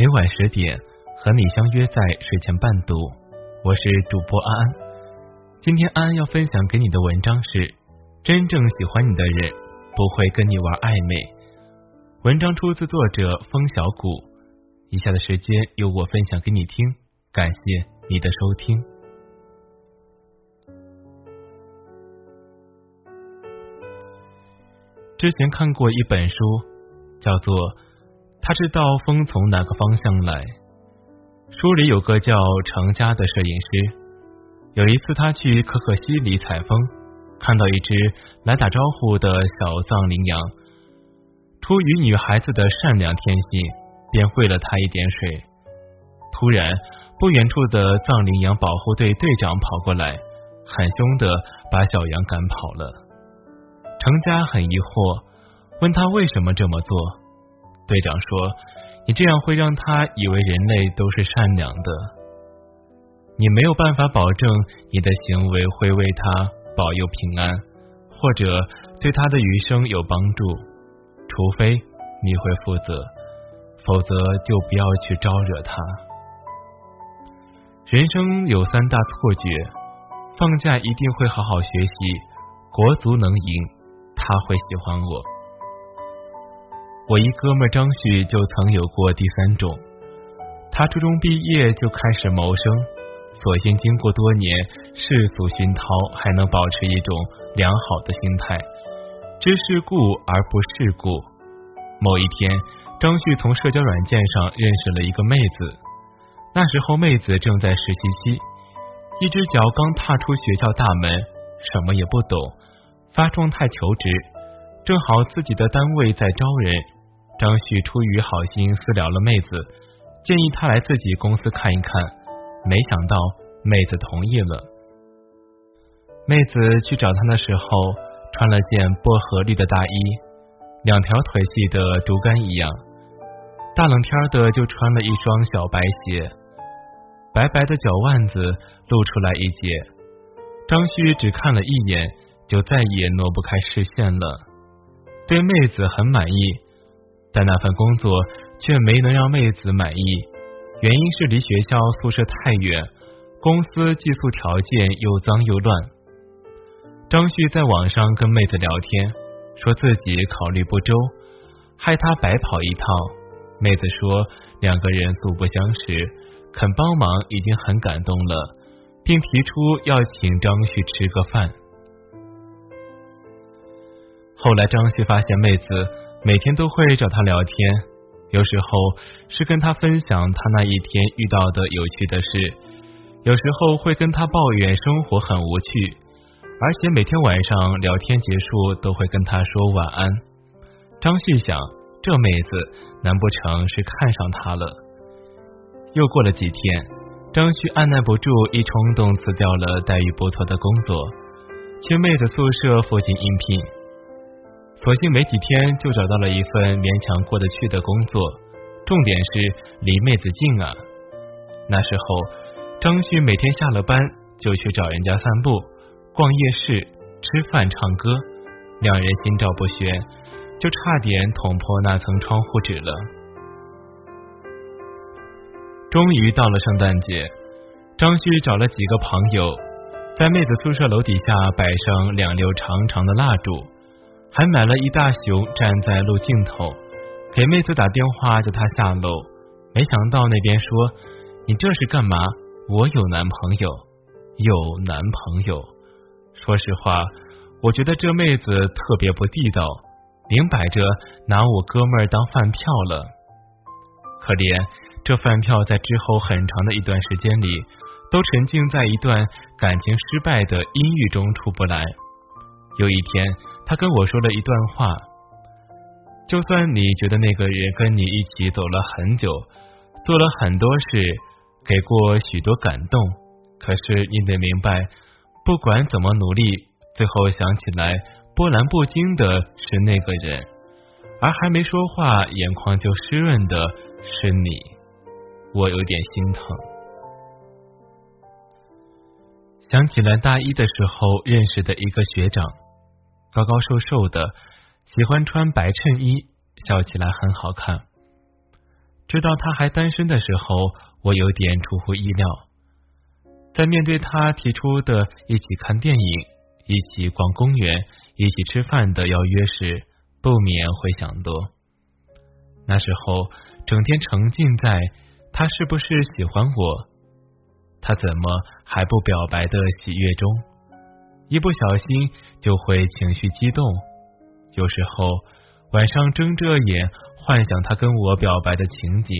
每晚十点和你相约在睡前伴读，我是主播安安。今天安安要分享给你的文章是：真正喜欢你的人不会跟你玩暧昧。文章出自作者风小谷。以下的时间由我分享给你听，感谢你的收听。之前看过一本书，叫做《他知道风从哪个方向来》。书里有个叫程家的摄影师，有一次他去可可西里采风，看到一只来打招呼的小藏羚羊。出于女孩子的善良天性，便喂了它一点水。突然，不远处的藏羚羊保护队队长跑过来，很凶的把小羊赶跑了。程家很疑惑，问他为什么这么做。队长说：“你这样会让他以为人类都是善良的，你没有办法保证你的行为会为他保佑平安，或者对他的余生有帮助，除非你会负责，否则就不要去招惹他。人生有三大错觉：放假一定会好好学习，国足能赢。”他会喜欢我。我一哥们张旭就曾有过第三种，他初中毕业就开始谋生，所幸经过多年世俗熏陶，还能保持一种良好的心态，知世故而不世故。某一天，张旭从社交软件上认识了一个妹子，那时候妹子正在实习期，一只脚刚踏出学校大门，什么也不懂。发状态求职，正好自己的单位在招人。张旭出于好心私聊了妹子，建议她来自己公司看一看。没想到妹子同意了。妹子去找他的时候，穿了件薄荷绿的大衣，两条腿细的竹竿一样。大冷天的，就穿了一双小白鞋，白白的脚腕子露出来一截。张旭只看了一眼。就再也挪不开视线了。对妹子很满意，但那份工作却没能让妹子满意。原因是离学校宿舍太远，公司寄宿条件又脏又乱。张旭在网上跟妹子聊天，说自己考虑不周，害她白跑一趟。妹子说两个人素不相识，肯帮忙已经很感动了，并提出要请张旭吃个饭。后来，张旭发现妹子每天都会找他聊天，有时候是跟他分享他那一天遇到的有趣的事，有时候会跟他抱怨生活很无趣，而且每天晚上聊天结束都会跟他说晚安。张旭想，这妹子难不成是看上他了？又过了几天，张旭按耐不住一冲动辞掉了待遇不错的工作，去妹子宿舍附近应聘。所幸没几天就找到了一份勉强过得去的工作，重点是离妹子近啊。那时候，张旭每天下了班就去找人家散步、逛夜市、吃饭、唱歌，两人心照不宣，就差点捅破那层窗户纸了。终于到了圣诞节，张旭找了几个朋友，在妹子宿舍楼底下摆上两溜长长的蜡烛。还买了一大熊站在路尽头，给妹子打电话叫她下楼。没想到那边说：“你这是干嘛？我有男朋友，有男朋友。”说实话，我觉得这妹子特别不地道，明摆着拿我哥们儿当饭票了。可怜这饭票在之后很长的一段时间里，都沉浸在一段感情失败的阴郁中出不来。有一天。他跟我说了一段话：就算你觉得那个人跟你一起走了很久，做了很多事，给过许多感动，可是你得明白，不管怎么努力，最后想起来波澜不惊的是那个人，而还没说话，眼眶就湿润的是你。我有点心疼。想起来大一的时候认识的一个学长。高高瘦瘦的，喜欢穿白衬衣，笑起来很好看。知道他还单身的时候，我有点出乎意料。在面对他提出的一起看电影、一起逛公园、一起吃饭的邀约时，不免会想多。那时候整天沉浸在他是不是喜欢我，他怎么还不表白的喜悦中，一不小心就会情绪激动。有时候晚上睁着眼幻想他跟我表白的情景，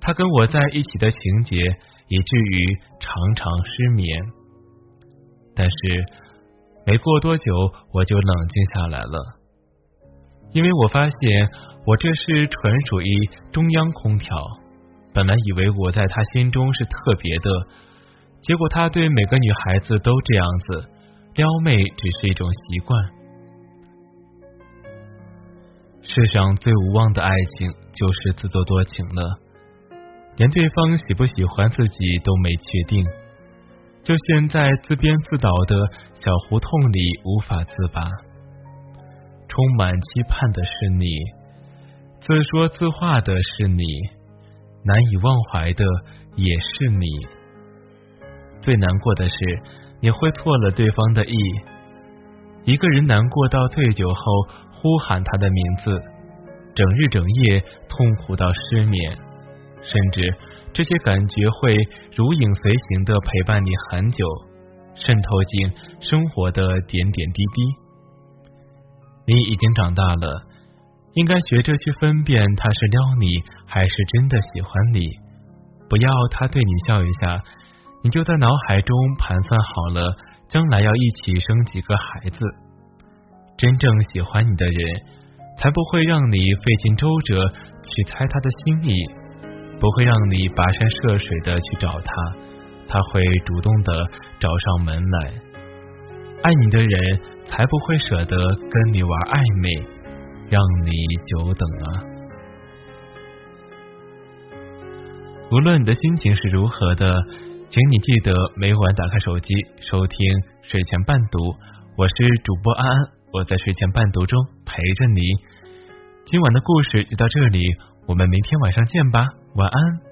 他跟我在一起的情节，以至于常常失眠。但是没过多久，我就冷静下来了，因为我发现。我这是纯属于中央空调，本来以为我在他心中是特别的，结果他对每个女孩子都这样子，撩妹只是一种习惯。世上最无望的爱情就是自作多情了，连对方喜不喜欢自己都没确定，就陷在自编自导的小胡同里无法自拔。充满期盼的是你。自说自话的是你，难以忘怀的也是你。最难过的是，你会错了对方的意。一个人难过到醉酒后，呼喊他的名字，整日整夜痛苦到失眠，甚至这些感觉会如影随形的陪伴你很久，渗透进生活的点点滴滴。你已经长大了。应该学着去分辨他是撩你还是真的喜欢你，不要他对你笑一下，你就在脑海中盘算好了将来要一起生几个孩子。真正喜欢你的人，才不会让你费尽周折去猜他的心意，不会让你跋山涉水的去找他，他会主动的找上门来。爱你的人，才不会舍得跟你玩暧昧。让你久等啊！无论你的心情是如何的，请你记得每晚打开手机收听睡前伴读。我是主播安安，我在睡前伴读中陪着你。今晚的故事就到这里，我们明天晚上见吧，晚安。